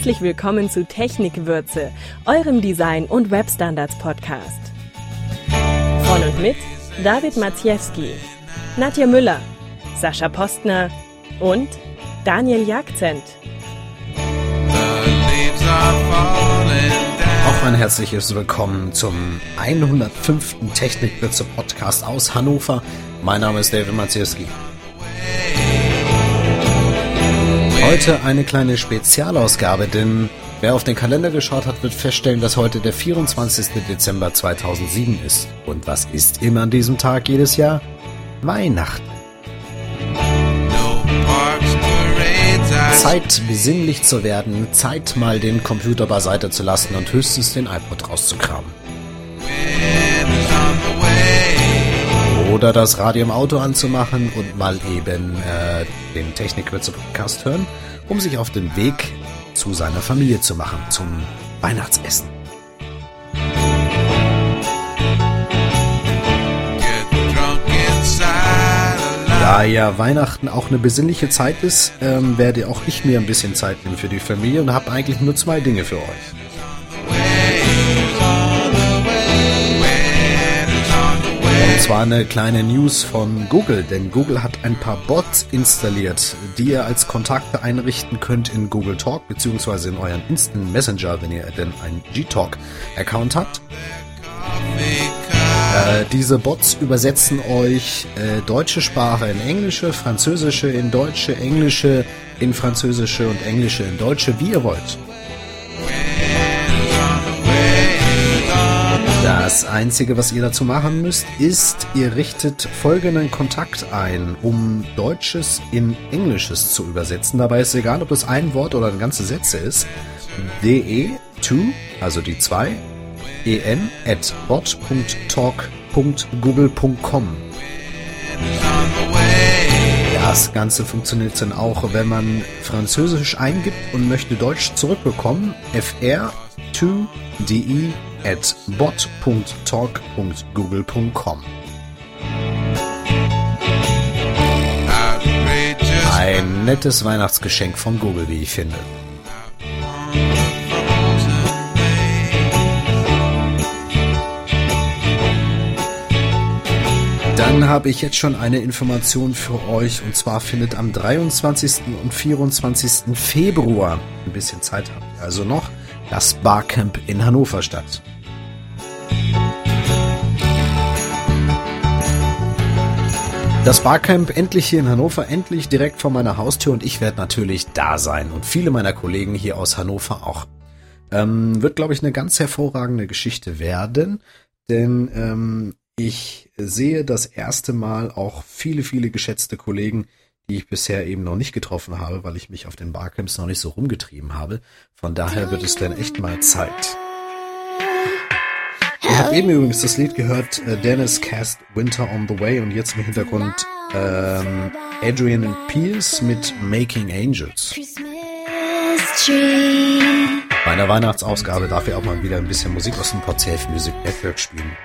Herzlich willkommen zu Technikwürze, eurem Design- und Webstandards-Podcast. Von und mit David Maciejewski, Nadja Müller, Sascha Postner und Daniel Jagzent. Auch ein herzliches Willkommen zum 105. Technikwürze Podcast aus Hannover. Mein Name ist David Maciejewski. Heute eine kleine Spezialausgabe, denn wer auf den Kalender geschaut hat, wird feststellen, dass heute der 24. Dezember 2007 ist. Und was ist immer an diesem Tag jedes Jahr? Weihnachten. Zeit, besinnlich zu werden, Zeit mal den Computer beiseite zu lassen und höchstens den iPod rauszukramen. Oder das Radio im Auto anzumachen und mal eben äh, den Technikwürze-Podcast hören, um sich auf den Weg zu seiner Familie zu machen, zum Weihnachtsessen. Da ja Weihnachten auch eine besinnliche Zeit ist, ähm, werde auch ich mir ein bisschen Zeit nehmen für die Familie und habe eigentlich nur zwei Dinge für euch. Und zwar eine kleine News von Google, denn Google hat ein paar Bots installiert, die ihr als Kontakte einrichten könnt in Google Talk beziehungsweise in euren Instant Messenger, wenn ihr denn einen G-Talk-Account habt. Äh, diese Bots übersetzen euch äh, deutsche Sprache in englische, französische in deutsche, englische in französische und englische in deutsche, wie ihr wollt. Das Einzige, was ihr dazu machen müsst, ist, ihr richtet folgenden Kontakt ein, um Deutsches in Englisches zu übersetzen. Dabei ist egal, ob das ein Wort oder eine ganze Sätze ist. de2, also die 2, en at bot.talk.google.com. Das Ganze funktioniert dann auch, wenn man Französisch eingibt und möchte Deutsch zurückbekommen. Fr2de at bot.talk.google.com. Ein nettes Weihnachtsgeschenk von Google, wie ich finde. Dann habe ich jetzt schon eine Information für euch und zwar findet am 23. und 24. Februar, ein bisschen Zeit habt ihr also noch, das Barcamp in Hannover statt. Das Barcamp endlich hier in Hannover, endlich direkt vor meiner Haustür und ich werde natürlich da sein und viele meiner Kollegen hier aus Hannover auch. Ähm, wird, glaube ich, eine ganz hervorragende Geschichte werden, denn ähm, ich sehe das erste Mal auch viele, viele geschätzte Kollegen, die ich bisher eben noch nicht getroffen habe, weil ich mich auf den Barcamps noch nicht so rumgetrieben habe. Von daher wird es dann echt mal Zeit. Ihr habt eben übrigens das Lied gehört, äh, Dennis Cast Winter on the Way und jetzt im Hintergrund ähm, Adrian and Pierce mit Making Angels. Bei einer Weihnachtsausgabe darf ich auch mal wieder ein bisschen Musik aus dem Podsafe Music Network spielen.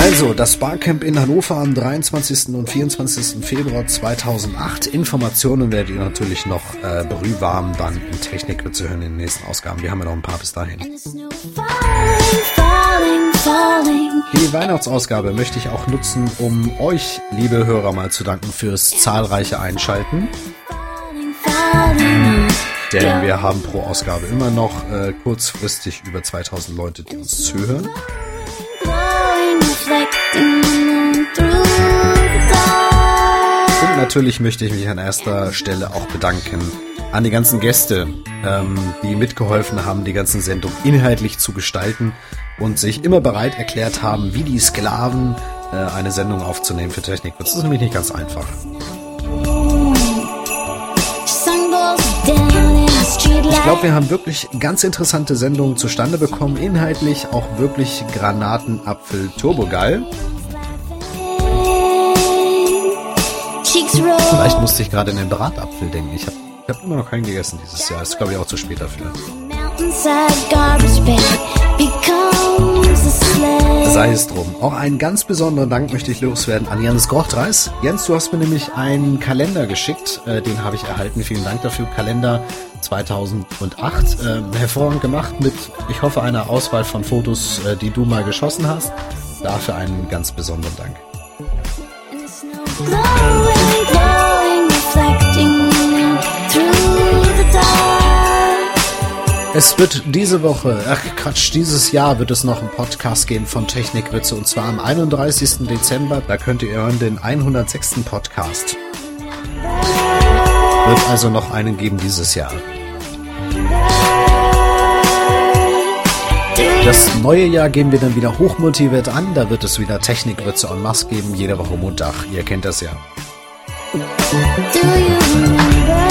Also, das Barcamp in Hannover am 23. und 24. Februar 2008. Informationen werdet ihr natürlich noch äh, brühwarm dann in Technik zu hören in den nächsten Ausgaben. Wir haben ja noch ein paar bis dahin. Die Weihnachtsausgabe möchte ich auch nutzen, um euch, liebe Hörer, mal zu danken fürs zahlreiche Einschalten. Denn wir haben pro Ausgabe immer noch äh, kurzfristig über 2000 Leute, die uns zuhören. Natürlich möchte ich mich an erster Stelle auch bedanken an die ganzen Gäste, ähm, die mitgeholfen haben, die ganzen Sendung inhaltlich zu gestalten und sich immer bereit erklärt haben, wie die Sklaven äh, eine Sendung aufzunehmen für Technik. Das ist nämlich nicht ganz einfach. Ich glaube, wir haben wirklich ganz interessante Sendungen zustande bekommen. Inhaltlich auch wirklich Granatenapfel Turbogeil. Vielleicht musste ich gerade in den Bratapfel denken. Ich habe hab immer noch keinen gegessen dieses Jahr. Ist, glaube ich, auch zu spät dafür. Sei es drum. Auch einen ganz besonderen Dank möchte ich loswerden an Jens Grochtreis. Jens, du hast mir nämlich einen Kalender geschickt, äh, den habe ich erhalten. Vielen Dank dafür. Kalender 2008. Äh, hervorragend gemacht mit, ich hoffe, einer Auswahl von Fotos, äh, die du mal geschossen hast. Dafür einen ganz besonderen Dank. Es wird diese Woche, ach Quatsch, dieses Jahr wird es noch einen Podcast geben von Technikwitze und zwar am 31. Dezember. Da könnt ihr hören den 106. Podcast. Wird also noch einen geben dieses Jahr. Das neue Jahr gehen wir dann wieder hochmotiviert an. Da wird es wieder Technikwitze en masse geben, jede Woche Montag. Ihr kennt das ja. You remember?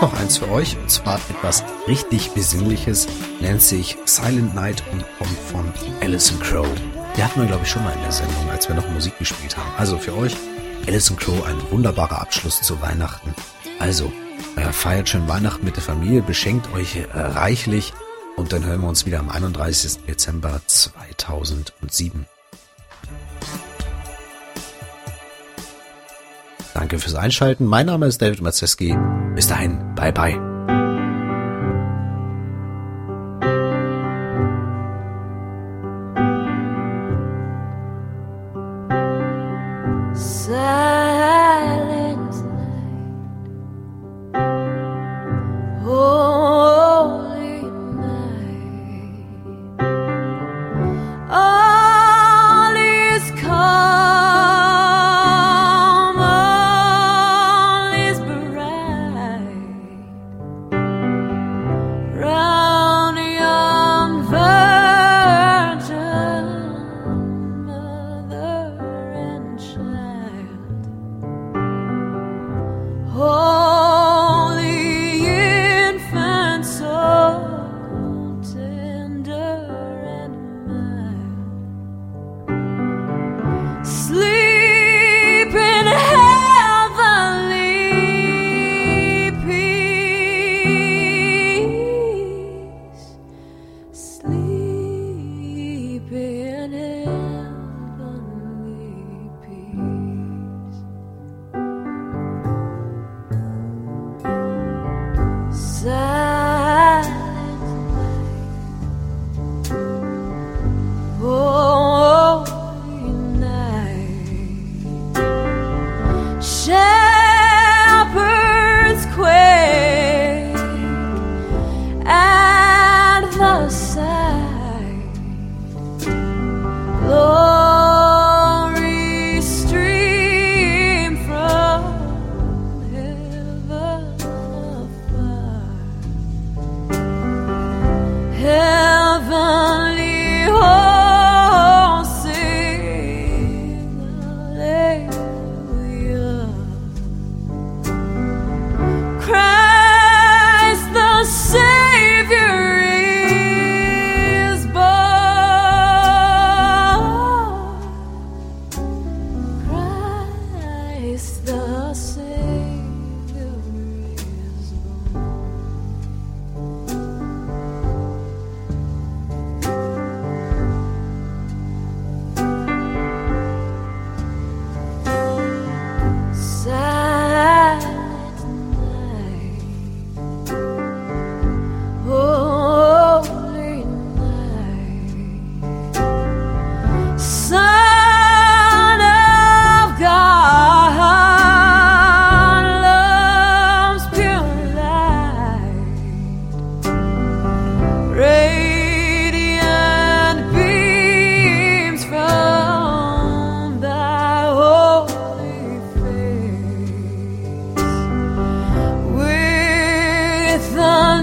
habe noch eins für euch, und zwar etwas richtig Besinnliches, nennt sich Silent Night und kommt von Alison Crow. Die hatten wir, glaube ich, schon mal in der Sendung, als wir noch Musik gespielt haben. Also für euch, Alison Crow, ein wunderbarer Abschluss zu Weihnachten. Also, äh, feiert schön Weihnachten mit der Familie, beschenkt euch äh, reichlich und dann hören wir uns wieder am 31. Dezember 2007. Danke fürs Einschalten. Mein Name ist David Mazeski. Bis dahin, bye bye.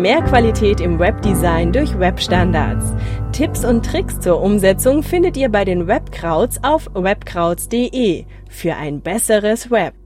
Mehr Qualität im Webdesign durch Webstandards. Tipps und Tricks zur Umsetzung findet ihr bei den Webkrauts auf webkrauts.de für ein besseres Web.